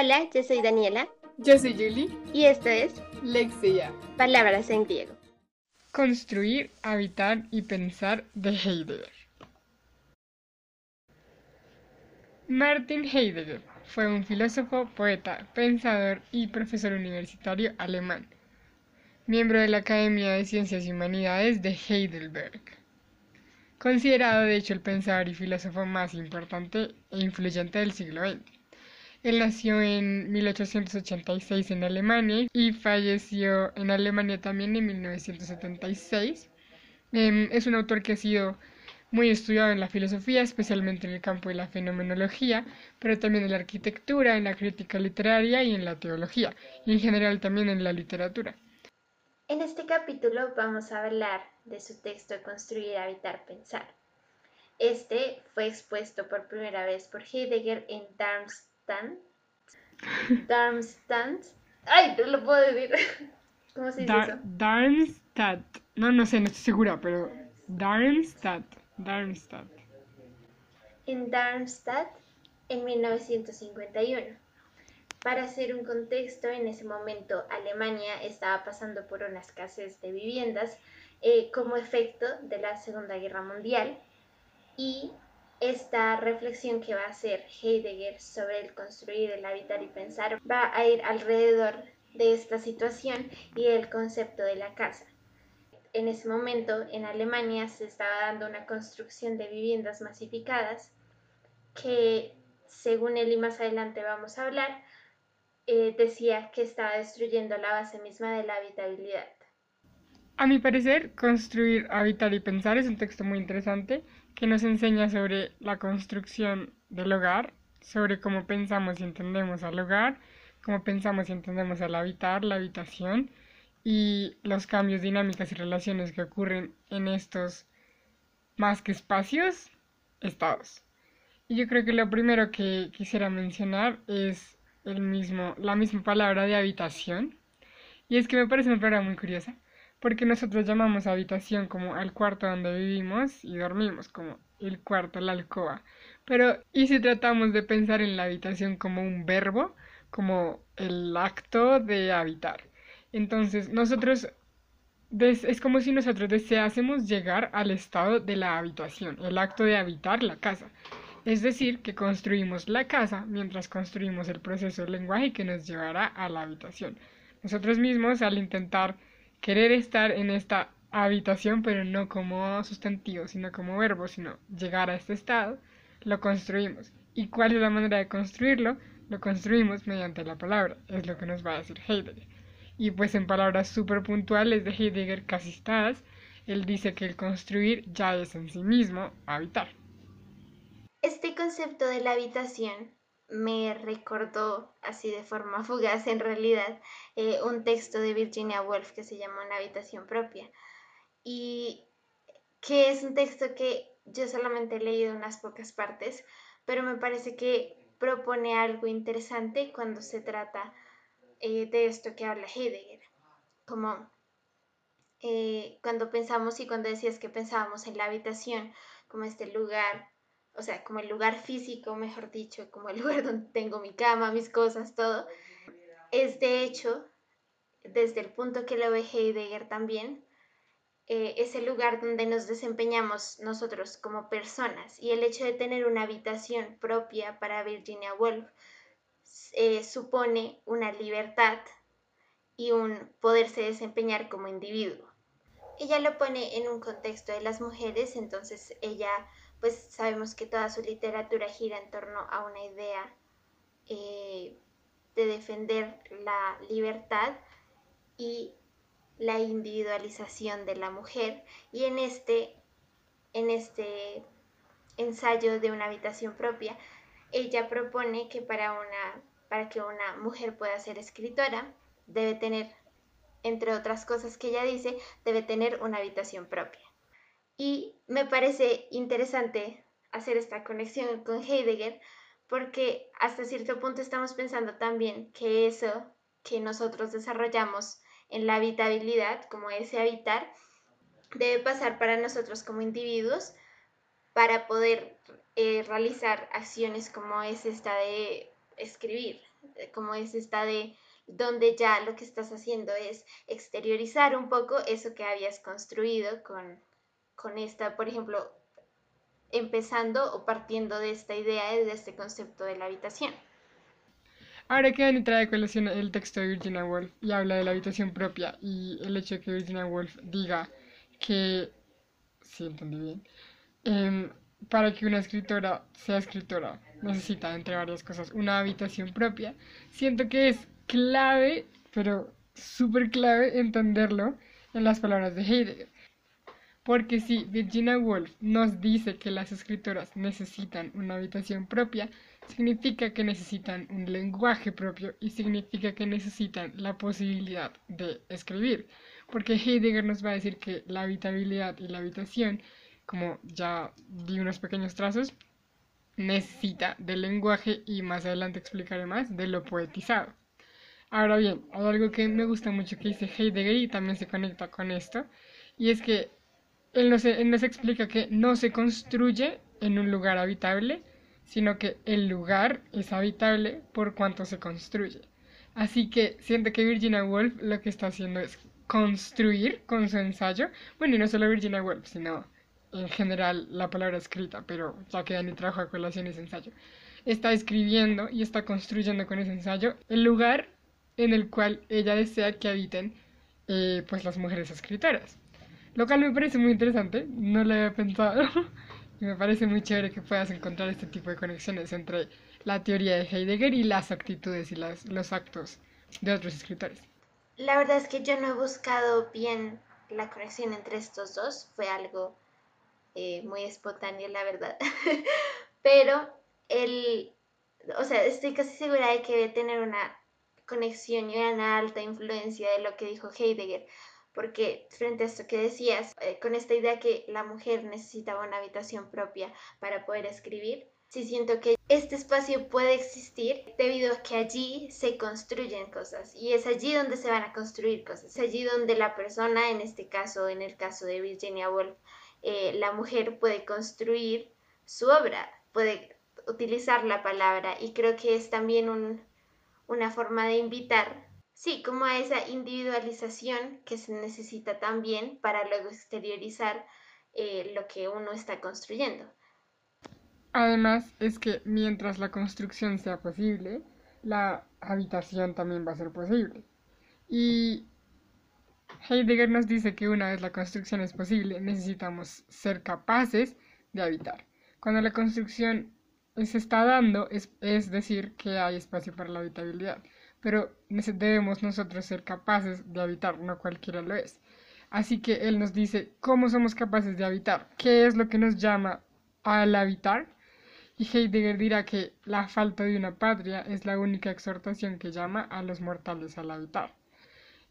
Hola, yo soy Daniela. Yo soy Julie. Y esto es Lexia. Palabras en griego. Construir, habitar y pensar de Heidegger. Martin Heidegger fue un filósofo, poeta, pensador y profesor universitario alemán, miembro de la Academia de Ciencias y Humanidades de Heidelberg. Considerado de hecho el pensador y filósofo más importante e influyente del siglo XX. Él nació en 1886 en Alemania y falleció en Alemania también en 1976. Em, es un autor que ha sido muy estudiado en la filosofía, especialmente en el campo de la fenomenología, pero también en la arquitectura, en la crítica literaria y en la teología, y en general también en la literatura. En este capítulo vamos a hablar de su texto Construir, Habitar, Pensar. Este fue expuesto por primera vez por Heidegger en Darmstadt. Darmstadt. Ay, no lo puedo decir. ¿Cómo se dice eso? Darmstadt. No, no sé, no estoy segura, pero Darmstadt. Darmstadt. En Darmstadt en 1951. Para hacer un contexto, en ese momento Alemania estaba pasando por una escasez de viviendas eh, como efecto de la Segunda Guerra Mundial y esta reflexión que va a hacer Heidegger sobre el construir, el habitar y pensar va a ir alrededor de esta situación y el concepto de la casa en ese momento en Alemania se estaba dando una construcción de viviendas masificadas que, según él y más adelante vamos a hablar, eh, decía que estaba destruyendo la base misma de la habitabilidad. A mi parecer, Construir, Habitar y Pensar es un texto muy interesante que nos enseña sobre la construcción del hogar, sobre cómo pensamos y entendemos al hogar, cómo pensamos y entendemos al habitar, la habitación, y los cambios, dinámicas y relaciones que ocurren en estos más que espacios, estados. Y yo creo que lo primero que quisiera mencionar es el mismo, la misma palabra de habitación. Y es que me parece una palabra muy curiosa, porque nosotros llamamos habitación como al cuarto donde vivimos y dormimos, como el cuarto, la alcoba. Pero, ¿y si tratamos de pensar en la habitación como un verbo, como el acto de habitar? Entonces, nosotros, es como si nosotros deseásemos llegar al estado de la habitación, el acto de habitar la casa. Es decir, que construimos la casa mientras construimos el proceso del lenguaje que nos llevará a la habitación. Nosotros mismos, al intentar querer estar en esta habitación, pero no como sustantivo, sino como verbo, sino llegar a este estado, lo construimos. ¿Y cuál es la manera de construirlo? Lo construimos mediante la palabra, es lo que nos va a decir Heidegger. Y pues en palabras súper puntuales de Heidegger casi él dice que el construir ya es en sí mismo habitar. Este concepto de la habitación me recordó, así de forma fugaz en realidad, eh, un texto de Virginia Woolf que se llama Una habitación propia. Y que es un texto que yo solamente he leído unas pocas partes, pero me parece que propone algo interesante cuando se trata eh, de esto que habla Heidegger, como eh, cuando pensamos y cuando decías que pensábamos en la habitación como este lugar, o sea, como el lugar físico, mejor dicho, como el lugar donde tengo mi cama, mis cosas, todo, es de hecho, desde el punto que lo ve Heidegger también, eh, es el lugar donde nos desempeñamos nosotros como personas y el hecho de tener una habitación propia para Virginia Woolf eh, supone una libertad y un poderse desempeñar como individuo. Ella lo pone en un contexto de las mujeres, entonces ella, pues sabemos que toda su literatura gira en torno a una idea eh, de defender la libertad y la individualización de la mujer y en este, en este ensayo de una habitación propia, ella propone que para una para que una mujer pueda ser escritora, debe tener, entre otras cosas que ella dice, debe tener una habitación propia. Y me parece interesante hacer esta conexión con Heidegger porque hasta cierto punto estamos pensando también que eso que nosotros desarrollamos en la habitabilidad, como ese habitar, debe pasar para nosotros como individuos para poder eh, realizar acciones como es esta de escribir, eh, como es esta de donde ya lo que estás haciendo es exteriorizar un poco eso que habías construido con, con esta, por ejemplo, empezando o partiendo de esta idea, de este concepto de la habitación. Ahora que Dani trae colación el texto de Virginia Woolf y habla de la habitación propia y el hecho de que Virginia Woolf diga que, si entendí bien, em, para que una escritora sea escritora necesita, entre varias cosas, una habitación propia, siento que es clave, pero súper clave entenderlo en las palabras de Heidegger. Porque si Virginia Woolf nos dice que las escritoras necesitan una habitación propia, significa que necesitan un lenguaje propio y significa que necesitan la posibilidad de escribir. Porque Heidegger nos va a decir que la habitabilidad y la habitación, como ya di unos pequeños trazos, necesita del lenguaje y más adelante explicaré más de lo poetizado. Ahora bien, algo que me gusta mucho que dice Heidegger y también se conecta con esto, y es que él nos, explica que no se construye en un lugar habitable, sino que el lugar es habitable por cuanto se construye. Así que siento que Virginia Woolf lo que está haciendo es construir con su ensayo, bueno, y no solo Virginia Woolf, sino en general la palabra escrita, pero ya que Dani trajo a colación ese ensayo, está escribiendo y está construyendo con ese ensayo el lugar en el cual ella desea que habiten eh, pues las mujeres escritoras. Lo cual me parece muy interesante, no lo había pensado y me parece muy chévere que puedas encontrar este tipo de conexiones entre la teoría de Heidegger y las actitudes y las, los actos de otros escritores. La verdad es que yo no he buscado bien la conexión entre estos dos, fue algo eh, muy espontáneo, la verdad. Pero el, o sea, estoy casi segura de que debe tener una conexión y una alta influencia de lo que dijo Heidegger, porque frente a esto que decías, eh, con esta idea que la mujer necesitaba una habitación propia para poder escribir, sí siento que este espacio puede existir debido a que allí se construyen cosas y es allí donde se van a construir cosas, es allí donde la persona, en este caso, en el caso de Virginia Woolf, eh, la mujer puede construir su obra, puede utilizar la palabra y creo que es también un, una forma de invitar, sí, como a esa individualización que se necesita también para luego exteriorizar eh, lo que uno está construyendo. Además, es que mientras la construcción sea posible, la habitación también va a ser posible. Y Heidegger nos dice que una vez la construcción es posible, necesitamos ser capaces de habitar. Cuando la construcción se está dando, es, es decir, que hay espacio para la habitabilidad, pero debemos nosotros ser capaces de habitar, no cualquiera lo es. Así que él nos dice cómo somos capaces de habitar, qué es lo que nos llama al habitar. Y Heidegger dirá que la falta de una patria es la única exhortación que llama a los mortales al habitar.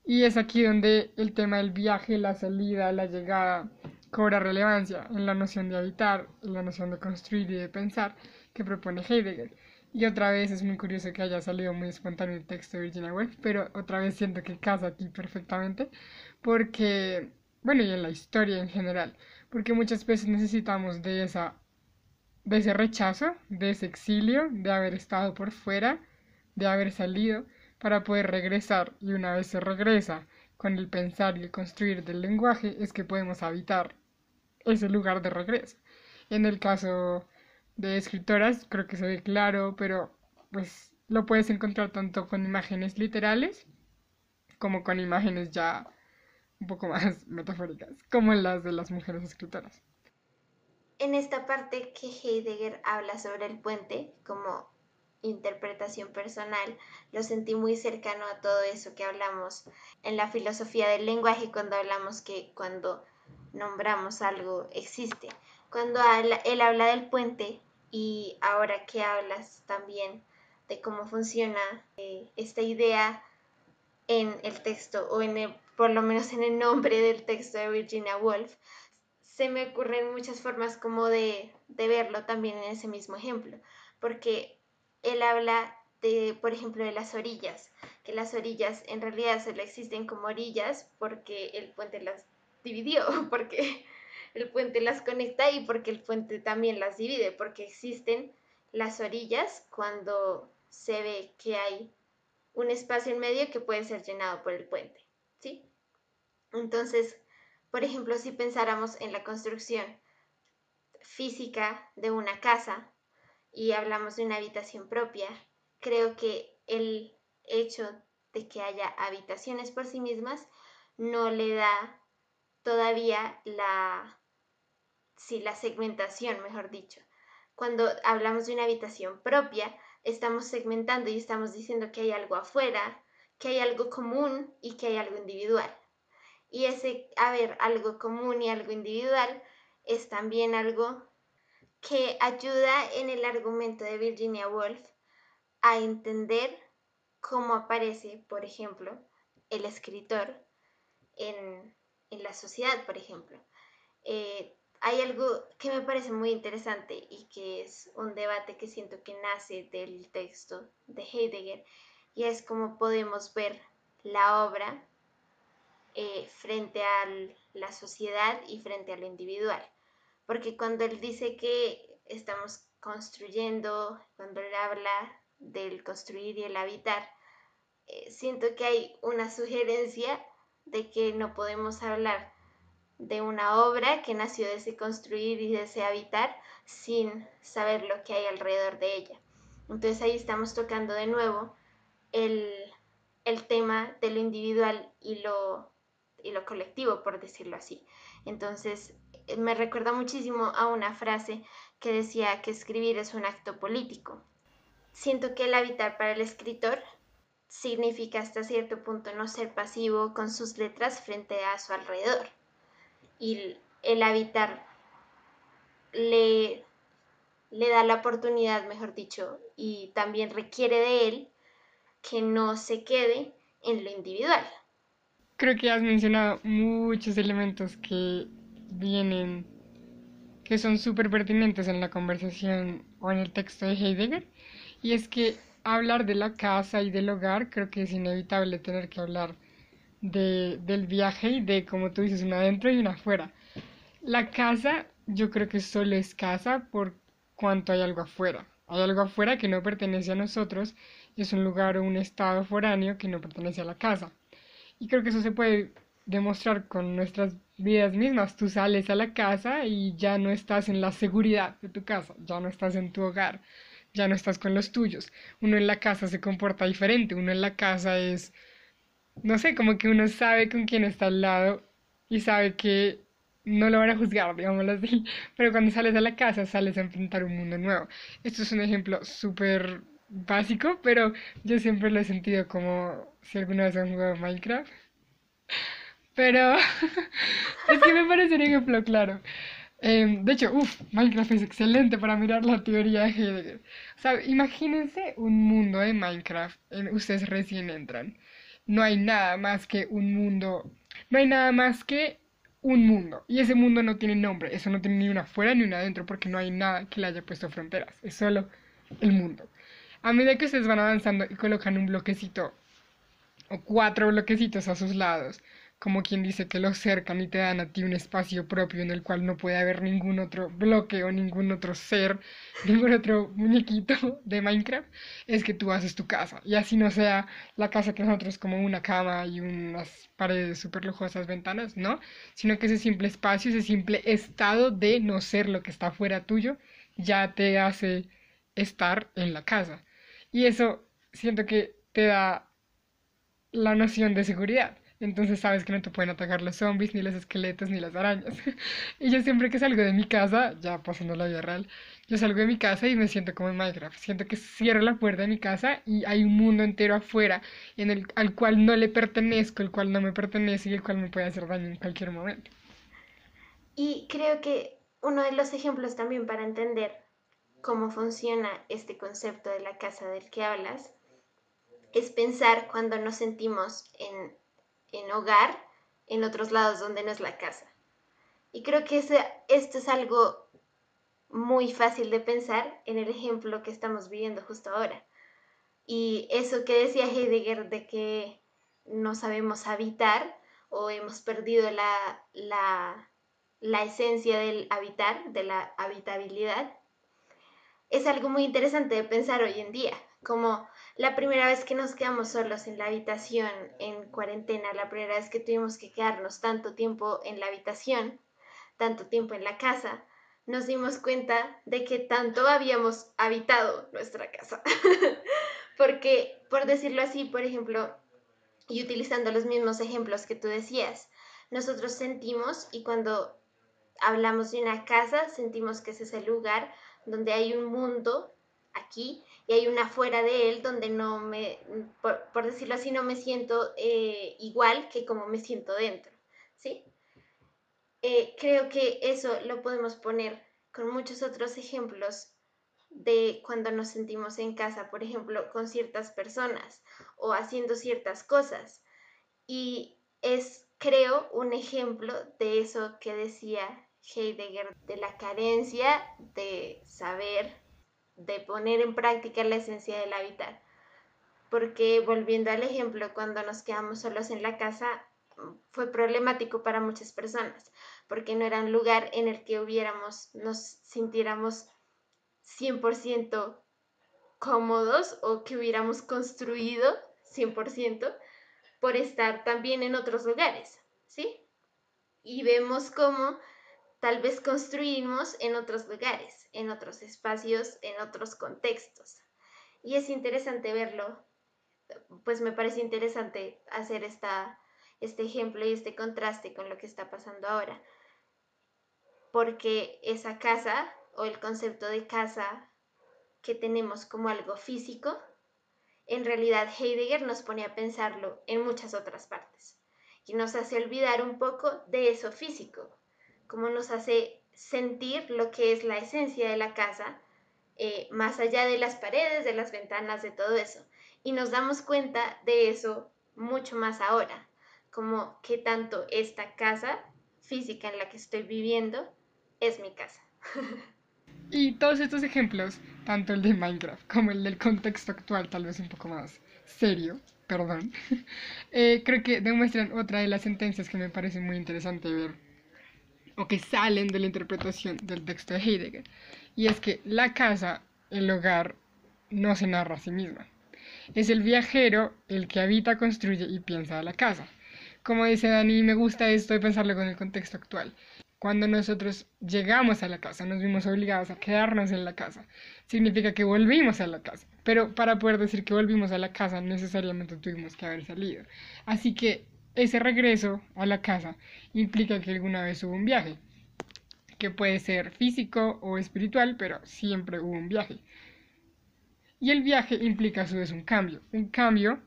Y es aquí donde el tema del viaje, la salida, la llegada cobra relevancia en la noción de habitar, en la noción de construir y de pensar, que propone Heidegger. Y otra vez es muy curioso que haya salido muy espontáneo el texto de Virginia Woolf, pero otra vez siento que casa aquí perfectamente, porque, bueno, y en la historia en general, porque muchas veces necesitamos de esa de ese rechazo, de ese exilio, de haber estado por fuera, de haber salido, para poder regresar. Y una vez se regresa con el pensar y el construir del lenguaje, es que podemos habitar ese lugar de regreso. En el caso de escritoras creo que ve claro, pero pues lo puedes encontrar tanto con imágenes literales como con imágenes ya un poco más metafóricas, como las de las mujeres escritoras. En esta parte que Heidegger habla sobre el puente como interpretación personal, lo sentí muy cercano a todo eso que hablamos en la filosofía del lenguaje cuando hablamos que cuando nombramos algo existe. Cuando él habla del puente, y ahora que hablas también de cómo funciona eh, esta idea en el texto o en por lo menos en el nombre del texto de Virginia Woolf, se me ocurren muchas formas como de, de verlo también en ese mismo ejemplo, porque él habla de, por ejemplo, de las orillas, que las orillas en realidad solo existen como orillas porque el puente las dividió, porque el puente las conecta y porque el puente también las divide, porque existen las orillas cuando se ve que hay un espacio en medio que puede ser llenado por el puente, ¿sí? Entonces, por ejemplo, si pensáramos en la construcción física de una casa y hablamos de una habitación propia, creo que el hecho de que haya habitaciones por sí mismas no le da todavía la, sí, la segmentación, mejor dicho. Cuando hablamos de una habitación propia, estamos segmentando y estamos diciendo que hay algo afuera, que hay algo común y que hay algo individual. Y ese haber algo común y algo individual es también algo que ayuda en el argumento de Virginia Woolf a entender cómo aparece, por ejemplo, el escritor en, la sociedad, por ejemplo. Eh, hay algo que me parece muy interesante y que es un debate que siento que nace del texto de Heidegger y es cómo podemos ver la obra eh, frente a la sociedad y frente a lo individual. Porque cuando él dice que estamos construyendo, cuando él habla del construir y el habitar, eh, siento que hay una sugerencia de que no podemos hablar de una obra que nació de ese construir y de ese habitar sin saber lo que hay alrededor de ella. Entonces ahí estamos tocando de nuevo el, el tema de lo individual y lo, y lo colectivo, por decirlo así. Entonces me recuerda muchísimo a una frase que decía que escribir es un acto político. Siento que el habitar para el escritor significa hasta cierto punto no ser pasivo con sus letras frente a su alrededor. Y el habitar le, le da la oportunidad, mejor dicho, y también requiere de él que no se quede en lo individual. Creo que has mencionado muchos elementos que vienen, que son súper pertinentes en la conversación o en el texto de Heidegger, y es que hablar de la casa y del hogar, creo que es inevitable tener que hablar de, del viaje y de, como tú dices, una adentro y una afuera. La casa, yo creo que solo es casa por cuanto hay algo afuera. Hay algo afuera que no pertenece a nosotros y es un lugar o un estado foráneo que no pertenece a la casa. Y creo que eso se puede demostrar con nuestras vidas mismas. Tú sales a la casa y ya no estás en la seguridad de tu casa, ya no estás en tu hogar ya no estás con los tuyos. Uno en la casa se comporta diferente, uno en la casa es, no sé, como que uno sabe con quién está al lado y sabe que no lo van a juzgar, digámoslo así, pero cuando sales a la casa sales a enfrentar un mundo nuevo. Esto es un ejemplo súper básico, pero yo siempre lo he sentido como si alguna vez han jugado Minecraft. Pero es que me parece un ejemplo claro. Em, de hecho, uff, Minecraft es excelente para mirar la teoría de Heidegger. O sea, imagínense un mundo de Minecraft, en, ustedes recién entran. No hay nada más que un mundo, no hay nada más que un mundo. Y ese mundo no tiene nombre, eso no tiene ni una afuera ni una adentro, porque no hay nada que le haya puesto fronteras, es solo el mundo. A medida que ustedes van avanzando y colocan un bloquecito o cuatro bloquecitos a sus lados, como quien dice que los cercan y te dan a ti un espacio propio en el cual no puede haber ningún otro bloque o ningún otro ser, ningún otro muñequito de Minecraft, es que tú haces tu casa. Y así no sea la casa que nosotros como una cama y unas paredes súper lujosas ventanas, ¿no? Sino que ese simple espacio, ese simple estado de no ser lo que está fuera tuyo, ya te hace estar en la casa. Y eso siento que te da la noción de seguridad entonces sabes que no te pueden atacar los zombies, ni los esqueletos, ni las arañas. y yo siempre que salgo de mi casa, ya pasando la vida real, yo salgo de mi casa y me siento como en Minecraft. Siento que cierro la puerta de mi casa y hay un mundo entero afuera en el, al cual no le pertenezco, el cual no me pertenece y el cual me puede hacer daño en cualquier momento. Y creo que uno de los ejemplos también para entender cómo funciona este concepto de la casa del que hablas es pensar cuando nos sentimos en en hogar en otros lados donde no es la casa. Y creo que esto es algo muy fácil de pensar en el ejemplo que estamos viviendo justo ahora. Y eso que decía Heidegger de que no sabemos habitar o hemos perdido la, la, esencia del habitar, de la habitabilidad, es algo muy interesante de pensar hoy en día. Como la primera vez que nos quedamos solos en la habitación en cuarentena, la primera vez que tuvimos que quedarnos tanto tiempo en la habitación, tanto tiempo en la casa, nos dimos cuenta de que tanto habíamos habitado nuestra casa. Porque, por decirlo así, por ejemplo, y utilizando los mismos ejemplos que tú decías, nosotros sentimos y cuando hablamos de una casa, sentimos que ese es el lugar donde hay un mundo aquí y hay una fuera de él donde no me, por, decirlo así, no me siento eh, igual que como me siento dentro, ¿sí? Eh, creo que eso lo podemos poner con muchos otros ejemplos de cuando nos sentimos en casa, por ejemplo, con ciertas personas o haciendo ciertas cosas. Y es, creo, un ejemplo de eso que decía Heidegger, de la carencia de saber, de poner en práctica la esencia del habitar. Porque volviendo al ejemplo, cuando nos quedamos solos en la casa, fue problemático para muchas personas, porque no era un lugar en el que hubiéramos, nos sintiéramos 100% cómodos o que hubiéramos construido 100% por estar también en otros lugares, ¿sí? Y vemos cómo tal vez construimos en otros lugares, en otros espacios, en otros contextos. Y es interesante verlo, pues me parece interesante hacer esta, este ejemplo y este contraste con lo que está pasando ahora. Porque esa casa o el concepto de casa que tenemos como algo físico, en realidad Heidegger nos pone a pensarlo en muchas otras partes y nos hace olvidar un poco de eso físico, como nos hace sentir lo que es la esencia de la casa, eh, más allá de las paredes, de las ventanas, de todo eso. Y nos damos cuenta de eso mucho más ahora, como que tanto esta casa física en la que estoy viviendo es mi casa. Y todos estos ejemplos, tanto el de Minecraft como el del contexto actual, tal vez un poco más serio, perdón, eh, creo que demuestran otra de las sentencias que me parece muy interesante ver, o que salen de la interpretación del texto de Heidegger, y es que la casa, el hogar, no se narra a sí misma. Es el viajero el que habita, construye y piensa la casa. Como dice Dani, me gusta esto de pensarlo con el contexto actual. Cuando nosotros llegamos a la casa, nos vimos obligados a quedarnos en la casa. Significa que volvimos a la casa. Pero para poder decir que volvimos a la casa, necesariamente tuvimos que haber salido. Así que ese regreso a la casa implica que alguna vez hubo un viaje, que puede ser físico o espiritual, pero siempre hubo un viaje. Y el viaje implica a su vez un cambio, un cambio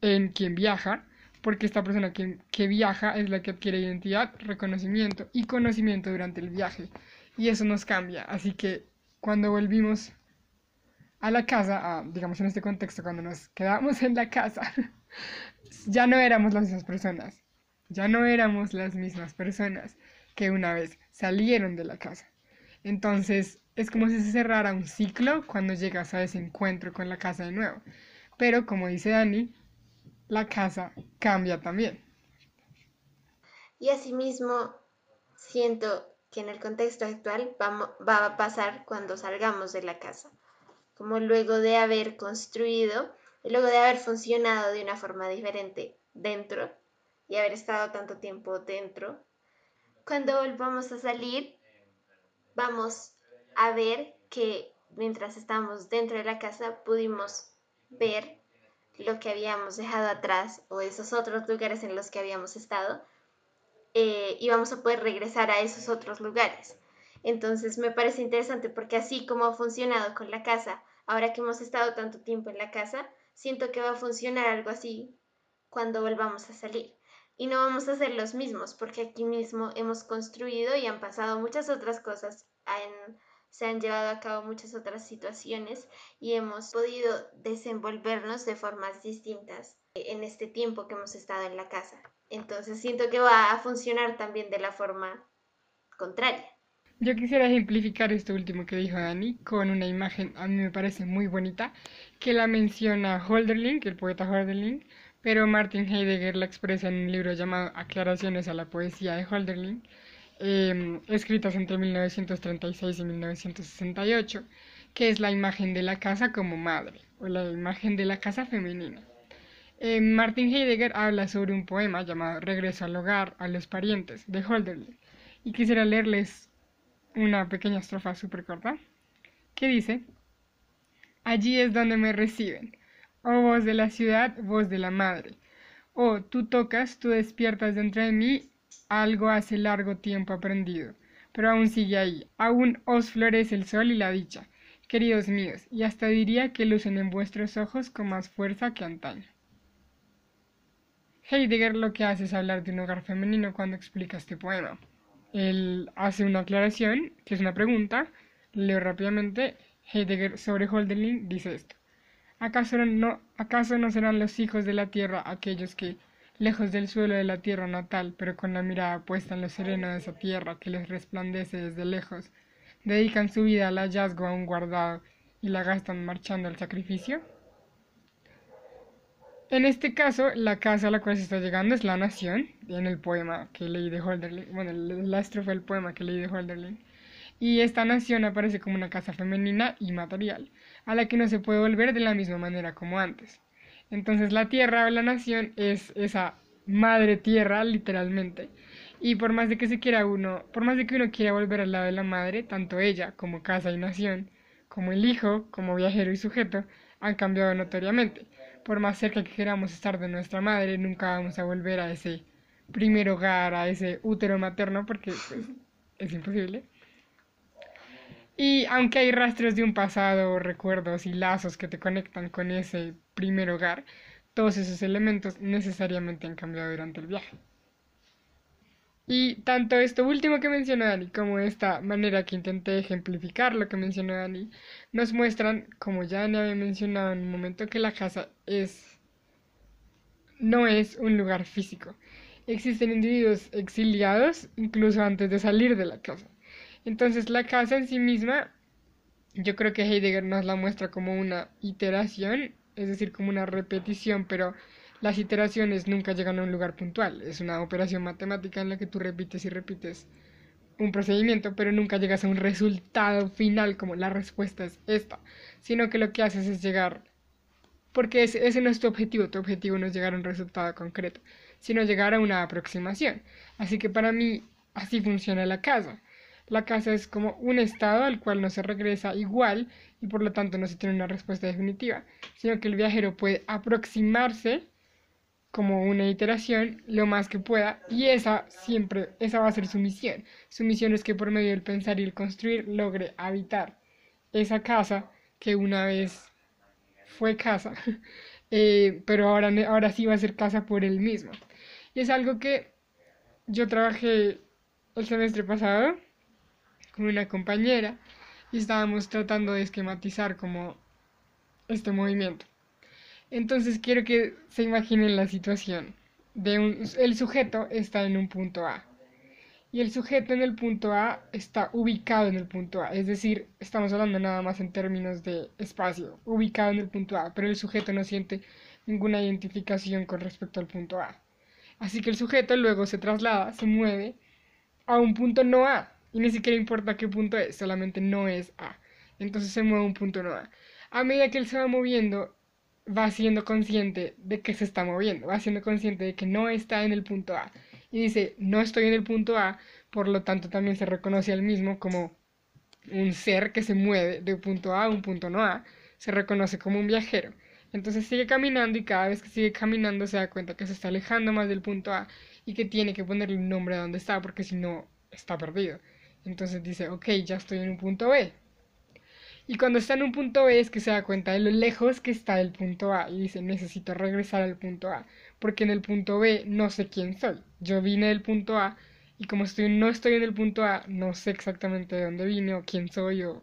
en quien viaja porque esta persona que, que, viaja es la que adquiere identidad, reconocimiento y conocimiento durante el viaje. Y eso nos cambia. Así que cuando volvimos a la casa, digamos en este contexto, cuando nos quedamos en la casa, ya no éramos las mismas personas. Ya no éramos las mismas personas que una vez salieron de la casa. Entonces es como si se cerrara un ciclo cuando llegas a ese encuentro con la casa de nuevo. Pero como dice Dani, la casa cambia también. Y asimismo, siento que en el contexto actual va, a pasar cuando salgamos de la casa, como luego de haber construido, luego de haber funcionado de una forma diferente dentro y haber estado tanto tiempo dentro, cuando volvamos a salir, vamos a ver que mientras estamos dentro de la casa pudimos ver lo que habíamos dejado atrás o esos otros lugares en los que habíamos estado eh, y vamos a poder regresar a esos otros lugares. Entonces me parece interesante porque así como ha funcionado con la casa, ahora que hemos estado tanto tiempo en la casa, siento que va a funcionar algo así cuando volvamos a salir. Y no vamos a ser los mismos porque aquí mismo hemos construido y han pasado muchas otras cosas se han llevado a cabo muchas otras situaciones y hemos podido desenvolvernos de formas distintas en este tiempo que hemos estado en la casa. Entonces siento que va a funcionar también de la forma contraria. Yo quisiera ejemplificar esto último que dijo Dani con una imagen, a mí me parece muy bonita, que la menciona Holderlin, el poeta Holderlin, pero Martin Heidegger la expresa en un libro llamado Aclaraciones a la poesía de Holderlin, Em, escritas entre 1936 y 1968, que es la imagen de la casa como madre, o la imagen de la casa femenina. Eh, Martin Heidegger habla sobre un poema llamado Regreso al hogar, a los parientes, de Hölderlin, y quisiera leerles una pequeña estrofa súper corta, que dice, Allí es donde me reciben, oh voz de la ciudad, voz de la madre, oh, tú tocas, tú despiertas dentro de mí algo hace largo tiempo aprendido pero aún sigue ahí, aún os florece el sol y la dicha, queridos míos, y hasta diría que lucen en vuestros ojos con más fuerza que antaño. Heidegger lo que hace es hablar de un hogar femenino cuando explica este poema. Él hace una aclaración, que es una pregunta, leo rápidamente, Heidegger sobre Holderlin dice esto. ¿Acaso no, ¿Acaso no serán los hijos de la tierra aquellos que lejos del suelo de la tierra natal, pero con la mirada puesta en lo sereno de esa tierra que les resplandece desde lejos, dedican su vida al hallazgo aún guardado y la gastan marchando al sacrificio? En este caso, la casa a la cual se está llegando es la nación, en el poema que leí de Holderlin, bueno, la estrofa del poema que leí de Holderlin, y esta nación aparece como una casa femenina y material, a la que no se puede volver de la misma manera como antes. Entonces la tierra o la nación es esa madre tierra, literalmente. Y por más de que se quiera uno, por más de que uno quiera volver al lado de la madre, tanto ella como casa y nación, como el hijo, como viajero y sujeto, han cambiado notoriamente. Por más cerca que queramos estar de nuestra madre, nunca vamos a volver a ese primer hogar, a ese útero materno, porque pues, es imposible. Y aunque hay rastros de un pasado, recuerdos y lazos que te conectan con ese primer hogar, todos esos elementos necesariamente han cambiado durante el viaje. Y tanto esto último que mencionó Dani como esta manera que intenté ejemplificar lo que mencionó Dani, nos muestran, como ya Dani había mencionado en un momento, que la casa es no es un lugar físico. Existen individuos exiliados incluso antes de salir de la casa. Entonces la casa en sí misma, yo creo que Heidegger nos la muestra como una iteración, es decir, como una repetición, pero las iteraciones nunca llegan a un lugar puntual. Es una operación matemática en la que tú repites y repites un procedimiento, pero nunca llegas a un resultado final como la respuesta es esta, sino que lo que haces es llegar, porque ese, no es tu objetivo, tu objetivo no es llegar a un resultado concreto, sino llegar a una aproximación. Así que para mí así funciona la casa. La casa es como un estado al cual no se regresa igual y por lo tanto no se tiene una respuesta definitiva, sino que el viajero puede aproximarse como una iteración lo más que pueda y esa siempre, esa va a ser su misión. Su misión es que por medio del pensar y el construir logre habitar esa casa que una vez fue casa, eh, pero ahora, ahora sí va a ser casa por él mismo. Y es algo que yo trabajé el semestre pasado con una compañera y estábamos tratando de esquematizar como este movimiento. Entonces quiero que se imaginen la situación. De un, el sujeto está en un punto A y el sujeto en el punto A está ubicado en el punto A, es decir, estamos hablando nada más en términos de espacio, ubicado en el punto A, pero el sujeto no siente ninguna identificación con respecto al punto A. Así que el sujeto luego se traslada, se mueve a un punto no A, y ni siquiera importa qué punto es, solamente no es A. Entonces se mueve un punto no A. A medida que él se va moviendo, va siendo consciente de que se está moviendo, va siendo consciente de que no está en el punto A. Y dice, no estoy en el punto A, por lo tanto también se reconoce al mismo como un ser que se mueve de un punto A a un punto no A, se reconoce como un viajero. Entonces sigue caminando y cada vez que sigue caminando se da cuenta que se está alejando más del punto A y que tiene que ponerle un nombre a donde está porque si no está perdido. Entonces dice, ok, ya estoy en un punto B. Y cuando está en un punto B es que se da cuenta de lo lejos que está el punto A y dice, necesito regresar al punto A, porque en el punto B no sé quién soy. Yo vine del punto A y como estoy, no estoy en el punto A, no sé exactamente de dónde vine o quién soy o...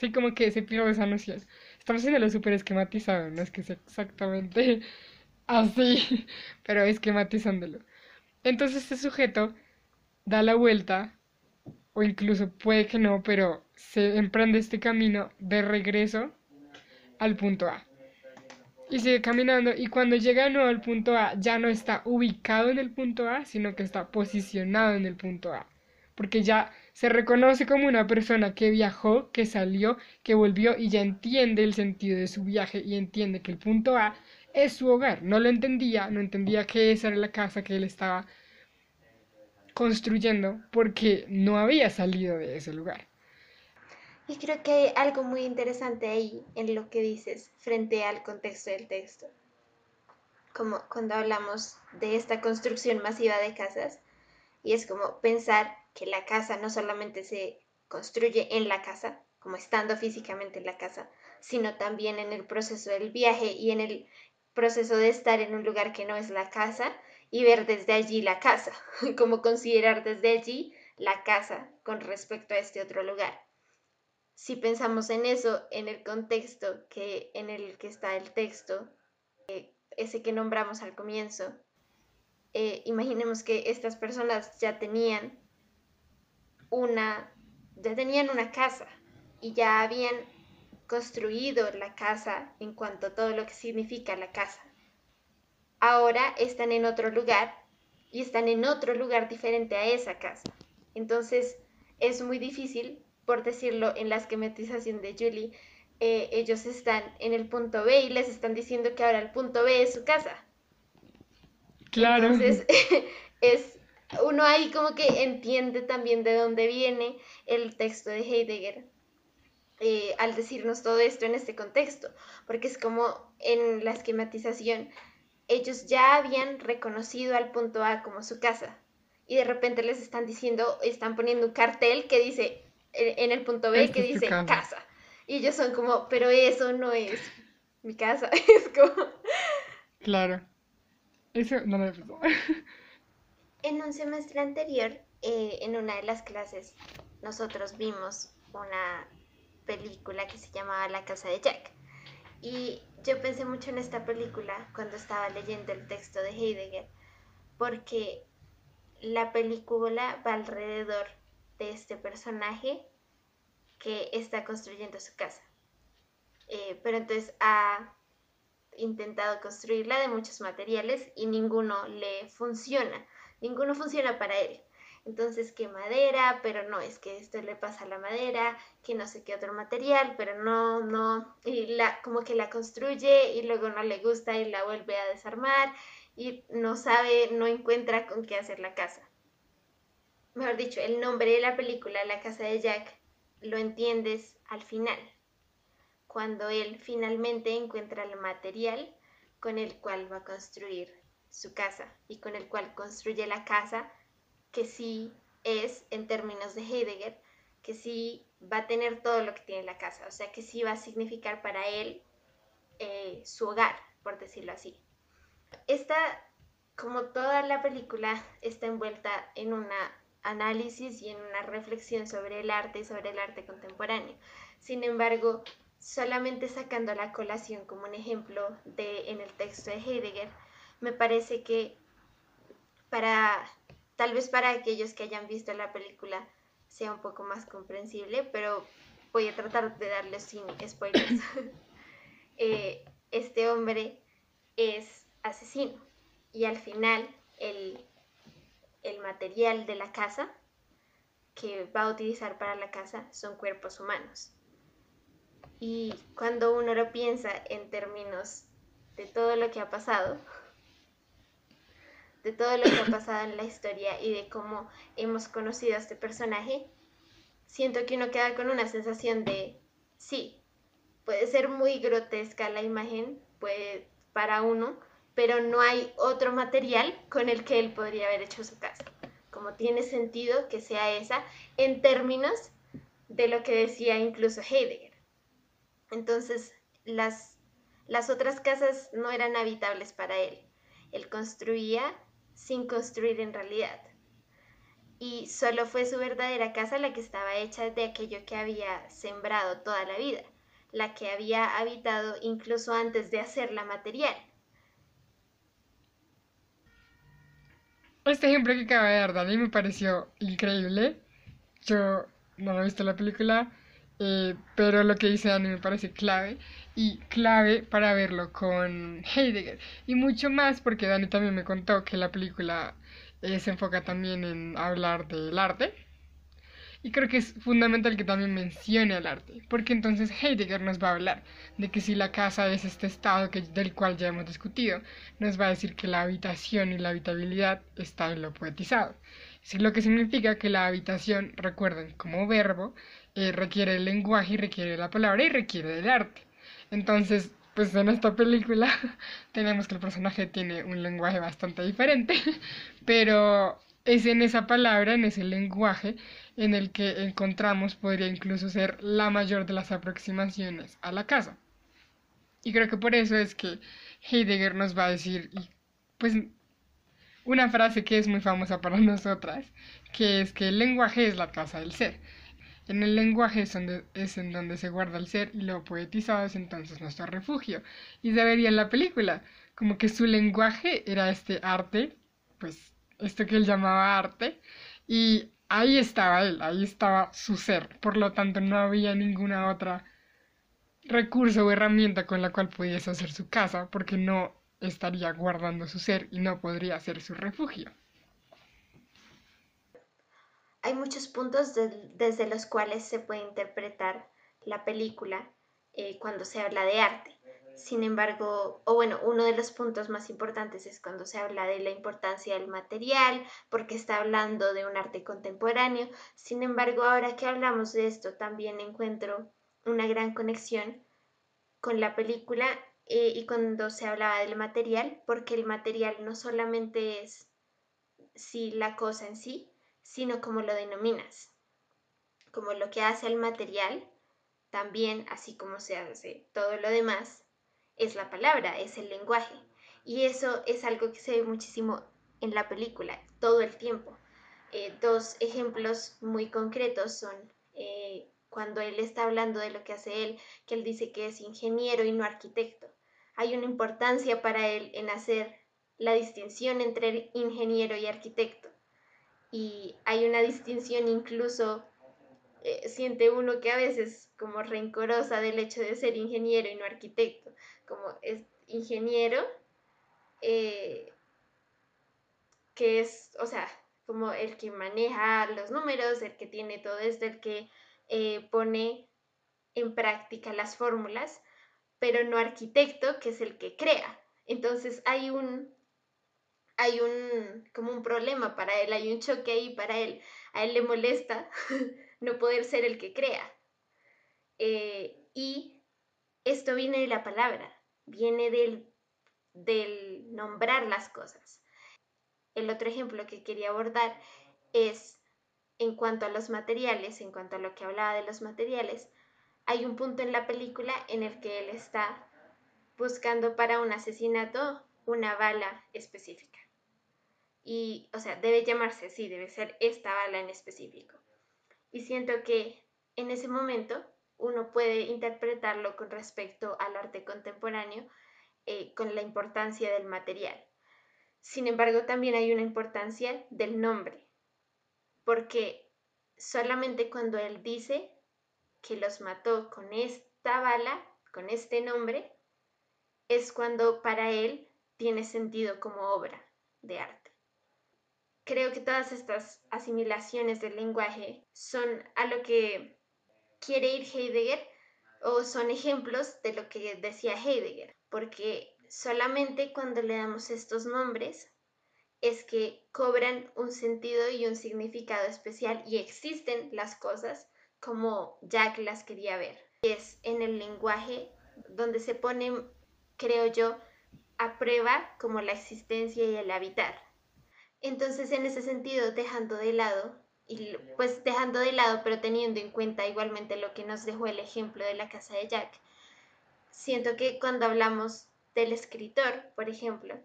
Sí, como que se pierde esa noción. Estamos lo súper esquematizado, no es que sea exactamente así, pero esquematizándolo. Entonces este sujeto da la vuelta o incluso puede que no, pero se emprende este camino de regreso al punto A. Y sigue caminando y cuando llega de nuevo al punto A ya no está ubicado en el punto A, sino que está posicionado en el punto A. Porque ya Se reconoce como una persona que viajó, que salió, que volvió y ya entiende el sentido de su viaje y entiende que el punto A es su hogar. No lo entendía, no entendía que esa era la casa que él estaba construyendo porque no había salido de ese lugar. Y creo que hay algo muy interesante ahí en lo que dices frente al contexto del texto. Como cuando hablamos de esta construcción masiva de casas, y es como pensar que la casa no solamente se construye en la casa, como estando físicamente en la casa, sino también en el proceso del viaje y en el proceso de estar en un lugar que no es la casa y ver desde allí la casa, como considerar desde allí la casa con respecto a este otro lugar. Si pensamos en eso, en el contexto que, en el que está el texto, eh, ese que nombramos al comienzo, eh, imaginemos que estas personas ya tenían una, ya tenían una casa y ya habían construido la casa en cuanto a todo lo que significa la casa ahora están en otro lugar y están en otro lugar diferente a esa casa. Entonces es muy difícil, por decirlo en la esquematización de Julie, eh, ellos están en el punto B y les están diciendo que ahora el punto B es su casa. Claro. Entonces es uno ahí como que entiende también de dónde viene el texto de Heidegger eh, al decirnos todo esto en este contexto, porque es como en la esquematización ellos ya habían reconocido al punto A como su casa y de repente les están diciendo, están poniendo un cartel que dice en el punto B que dice casa. Y ellos son como, pero eso no es mi casa, es como... Claro. Eso no me pasó. En un semestre anterior, eh, en una de las clases, nosotros vimos una película que se llamaba La casa de Jack. Y yo pensé mucho en esta película cuando estaba leyendo el texto de Heidegger, porque la película va alrededor de este personaje que está construyendo su casa. Eh, pero entonces ha intentado construirla de muchos materiales y ninguno le funciona, ninguno funciona para él. Entonces, ¿qué madera? Pero no, es que esto le pasa a la madera, que no sé qué otro material, pero no, no, y la, como que la construye y luego no le gusta y la vuelve a desarmar y no sabe, no encuentra con qué hacer la casa. Mejor dicho, el nombre de la película, La casa de Jack, lo entiendes al final, cuando él finalmente encuentra el material con el cual va a construir su casa y con el cual construye la casa que sí es, en términos de Heidegger, que sí va a tener todo lo que tiene la casa, o sea, que sí va a significar para él eh, su hogar, por decirlo así. Esta, como toda la película, está envuelta en un análisis y en una reflexión sobre el arte y sobre el arte contemporáneo. Sin embargo, solamente sacando la colación como un ejemplo de en el texto de Heidegger, me parece que para Tal vez para aquellos que hayan visto la película sea un poco más comprensible, pero voy a tratar de darles sin spoilers. Eh, este hombre es asesino y al final el, el material de la casa que va a utilizar para la casa son cuerpos humanos. Y cuando uno lo piensa en términos de todo lo que ha pasado, de todo lo que ha pasado en la historia y de cómo hemos conocido a este personaje, siento que uno queda con una sensación de, sí, puede ser muy grotesca la imagen puede, para uno, pero no hay otro material con el que él podría haber hecho su casa. Como tiene sentido que sea esa en términos de lo que decía incluso Heidegger. Entonces, las, las otras casas no eran habitables para él. Él construía sin construir en realidad. Y solo fue su verdadera casa la que estaba hecha de aquello que había sembrado toda la vida, la que había habitado incluso antes de hacerla material. Este ejemplo que acaba de dar Dani me pareció increíble. Yo no he visto la película, eh, pero lo que dice Dani me parece clave y clave para verlo con Heidegger. Y mucho más porque Dani también me contó que la película eh, se enfoca también en hablar del arte. Y creo que es fundamental que también mencione el arte, porque entonces Heidegger nos va a hablar de que si la casa es este estado que, del cual ya hemos discutido, nos va a decir que la habitación y la habitabilidad está en lo poetizado. Sí, lo que significa que la habitación, recuerden, como verbo, eh, requiere el lenguaje y requiere la palabra y requiere del arte. Entonces, pues en esta película tenemos que el personaje tiene un lenguaje bastante diferente, pero es en esa palabra, en ese lenguaje, en el que encontramos podría incluso ser la mayor de las aproximaciones a la casa. Y creo que por eso es que Heidegger nos va a decir, pues, una frase que es muy famosa para nosotras, que es que el lenguaje es la casa del ser. En el lenguaje es, es en donde se guarda el ser y lo poetizado es entonces nuestro refugio. Y se vería en la película, como que su lenguaje era este arte, pues esto que él llamaba arte, y ahí estaba él, ahí estaba su ser. Por lo tanto, no había ninguna otra recurso o herramienta con la cual pudiese hacer su casa, porque no estaría guardando su ser y no podría ser su refugio hay muchos puntos desde los cuales se puede interpretar la película eh, cuando se habla de arte. Sin embargo, o bueno, uno de los puntos más importantes es cuando se habla de la importancia del material, porque está hablando de un arte contemporáneo. Sin embargo, ahora que hablamos de esto, también encuentro una gran conexión con la película eh, y cuando se hablaba del material, porque el material no solamente es si la cosa en sí, sino como lo denominas, como lo que hace el material, también, así como se hace todo lo demás, es la palabra, es el lenguaje. Y eso es algo que se ve muchísimo en la película, todo el tiempo. Eh, dos ejemplos muy concretos son eh, cuando él está hablando de lo que hace él, que él dice que es ingeniero y no arquitecto. Hay una importancia para él en hacer la distinción entre ingeniero y arquitecto y hay una distinción incluso, eh, siente uno que a veces como rencorosa del hecho de ser ingeniero y no arquitecto, como es ingeniero, eh, que es, o sea, como el que maneja los números, el que tiene todo esto, el que eh, pone en práctica las fórmulas, pero no arquitecto, que es el que crea. Entonces hay un, hay un, como un problema para él, hay un choque ahí para él. A él le molesta no poder ser el que crea. Eh, y esto viene de la palabra, viene del, del nombrar las cosas. El otro ejemplo que quería abordar es en cuanto a los materiales, en cuanto a lo que hablaba de los materiales, hay un punto en la película en el que él está buscando para un asesinato una bala específica y, o sea, debe llamarse así, debe ser esta bala en específico. Y siento que en ese momento uno puede interpretarlo con respecto al arte contemporáneo eh, con la importancia del material. Sin embargo, también hay una importancia del nombre, porque solamente cuando él dice que los mató con esta bala, con este nombre, es cuando para él tiene sentido como obra de arte creo que todas estas asimilaciones del lenguaje son a lo que quiere ir Heidegger o son ejemplos de lo que decía Heidegger, porque solamente cuando le damos estos nombres es que cobran un sentido y un significado especial y existen las cosas como Jack las quería ver. Es en el lenguaje donde se pone, creo yo, a prueba como la existencia y el habitar. Entonces, en ese sentido, dejando de lado, y pues dejando de lado, pero teniendo en cuenta igualmente lo que nos dejó el ejemplo de la casa de Jack, siento que cuando hablamos del escritor, por ejemplo,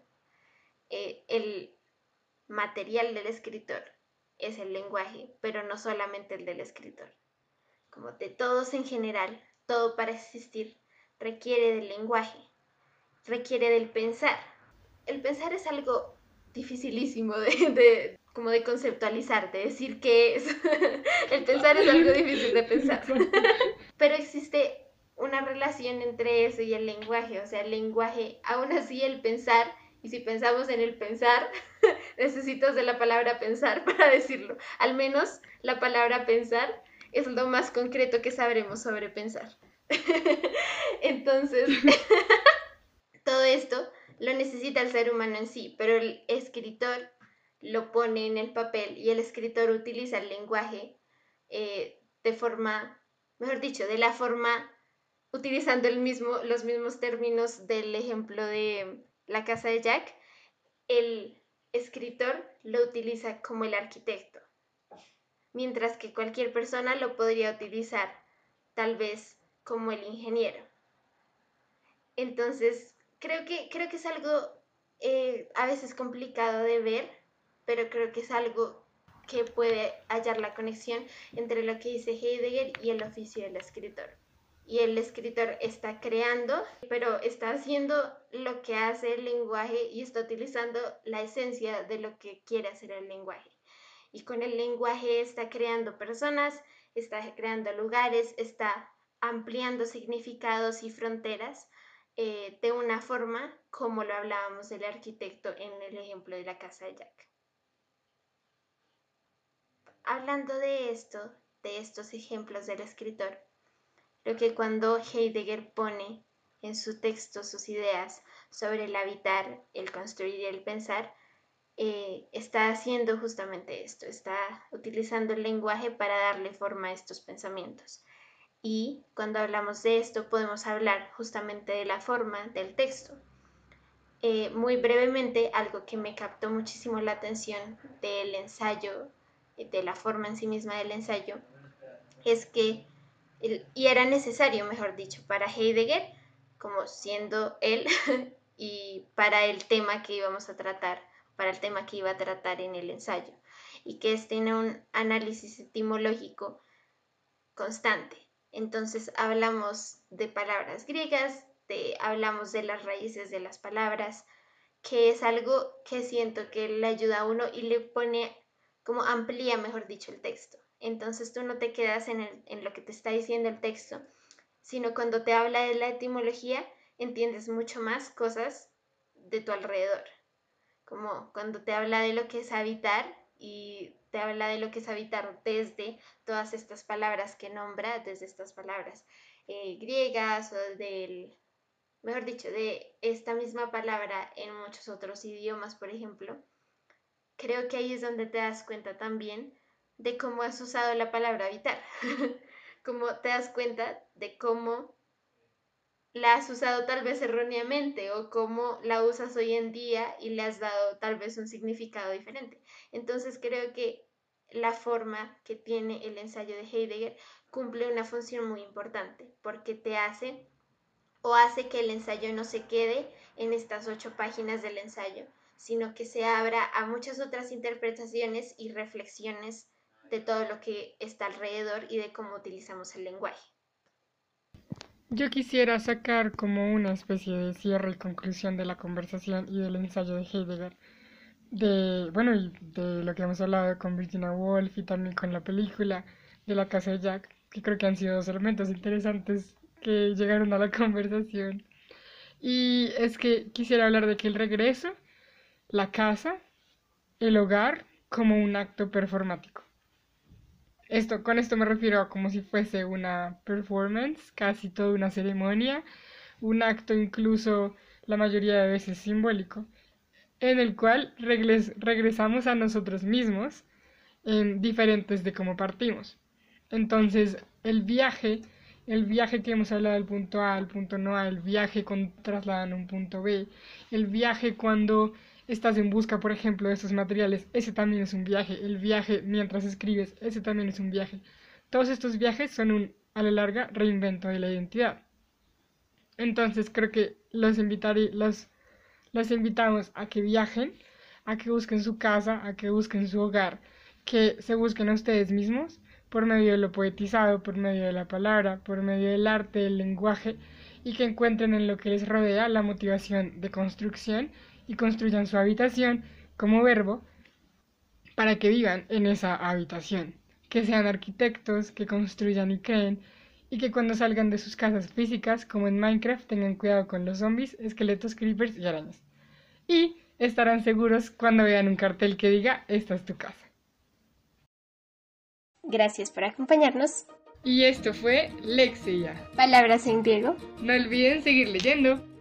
eh, el material del escritor es el lenguaje, pero no solamente el del escritor. Como de todos en general, todo para existir requiere del lenguaje, requiere del pensar. El pensar es algo dificilísimo de, como de conceptualizar, de decir qué es. el pensar es algo difícil de pensar. Pero existe una relación entre eso y el lenguaje, o sea, el lenguaje, aún así el pensar, y si pensamos en el pensar, necesitas de la palabra pensar para decirlo. Al menos la palabra pensar es lo más concreto que sabremos sobre pensar. Entonces, lo necesita el ser humano en sí, pero el escritor lo pone en el papel y el escritor utiliza el lenguaje eh, de forma, mejor dicho, de la forma utilizando el mismo, los mismos términos del ejemplo de la casa de Jack, el escritor lo utiliza como el arquitecto, mientras que cualquier persona lo podría utilizar tal vez como el ingeniero. Entonces, creo que, creo que es algo eh, a veces complicado de ver, pero creo que es algo que puede hallar la conexión entre lo que dice Heidegger y el oficio del escritor y el escritor está creando, pero está haciendo lo que hace el lenguaje y está utilizando la esencia de lo que quiere hacer el lenguaje. Y con el lenguaje está creando personas, está creando lugares, está ampliando significados y fronteras eh, de una forma como lo hablábamos del arquitecto en el ejemplo de la casa de Jack. Hablando de esto, de estos ejemplos del escritor, lo que cuando Heidegger pone en su texto sus ideas sobre el habitar, el construir y el pensar, eh, está haciendo justamente esto, está utilizando el lenguaje para darle forma a estos pensamientos. Y cuando hablamos de esto podemos hablar justamente de la forma del texto. Eh, muy brevemente, algo que me captó muchísimo la atención del ensayo, de la forma en sí misma del ensayo, es que y era necesario, mejor dicho, para Heidegger, como siendo él, y para el tema que íbamos a tratar, para el tema que iba a tratar en el ensayo, y que es tiene un análisis etimológico constante. Entonces hablamos de palabras griegas, de, hablamos de las raíces de las palabras, que es algo que siento que le ayuda a uno y le pone, como amplía, mejor dicho, el texto. Entonces tú no te quedas en, lo que te está diciendo el texto, sino cuando te habla de la etimología, entiendes mucho más cosas de tu alrededor. Como cuando te habla de lo que es habitar y te habla de lo que es habitar desde todas estas palabras que nombra, desde estas palabras eh, griegas o del, mejor dicho, de esta misma palabra en muchos otros idiomas, por ejemplo. Creo que ahí es donde te das cuenta también de cómo has usado la palabra habitar, cómo te das cuenta de cómo la has usado tal vez erróneamente o cómo la usas hoy en día y le has dado tal vez un significado diferente. Entonces creo que la forma que tiene el ensayo de Heidegger cumple una función muy importante porque te hace o hace que el ensayo no se quede en estas ocho páginas del ensayo, sino que se abra a muchas otras interpretaciones y reflexiones de todo lo que está alrededor y de cómo utilizamos el lenguaje. Yo quisiera sacar como una especie de cierre y conclusión de la conversación y del ensayo de Heidegger, de, bueno, y de lo que hemos hablado con Virginia Woolf y también con la película de la casa de Jack, que creo que han sido dos elementos interesantes que llegaron a la conversación. Y es que quisiera hablar de que el regreso, la casa, el hogar como un acto performático. Esto, con esto me refiero a como si fuese una performance, casi toda una ceremonia, un acto incluso la mayoría de veces simbólico, en el cual regresamos a nosotros mismos en diferentes de cómo partimos. Entonces, el viaje, el viaje que hemos hablado del punto A al punto no A, el viaje con trasladando a un punto B, el viaje cuando estás en busca, por ejemplo, de estos materiales, ese también es un viaje. El viaje mientras escribes, ese también es un viaje. Todos estos viajes son un, a la larga, reinvento de la identidad. Entonces creo que los, invitaré, los, invitamos a que viajen, a que busquen su casa, a que busquen su hogar, que se busquen a ustedes mismos por medio de lo poetizado, por medio de la palabra, por medio del arte, del lenguaje, y que encuentren en lo que les rodea la motivación de construcción y construyan su habitación como verbo para que vivan en esa habitación, que sean arquitectos, que construyan y creen, y que cuando salgan de sus casas físicas, como en Minecraft, tengan cuidado con los zombies, esqueletos, creepers y arañas. Y estarán seguros cuando vean un cartel que diga esta es tu casa. Gracias por acompañarnos. Y esto fue Lexia. Palabras en griego. No olviden seguir leyendo.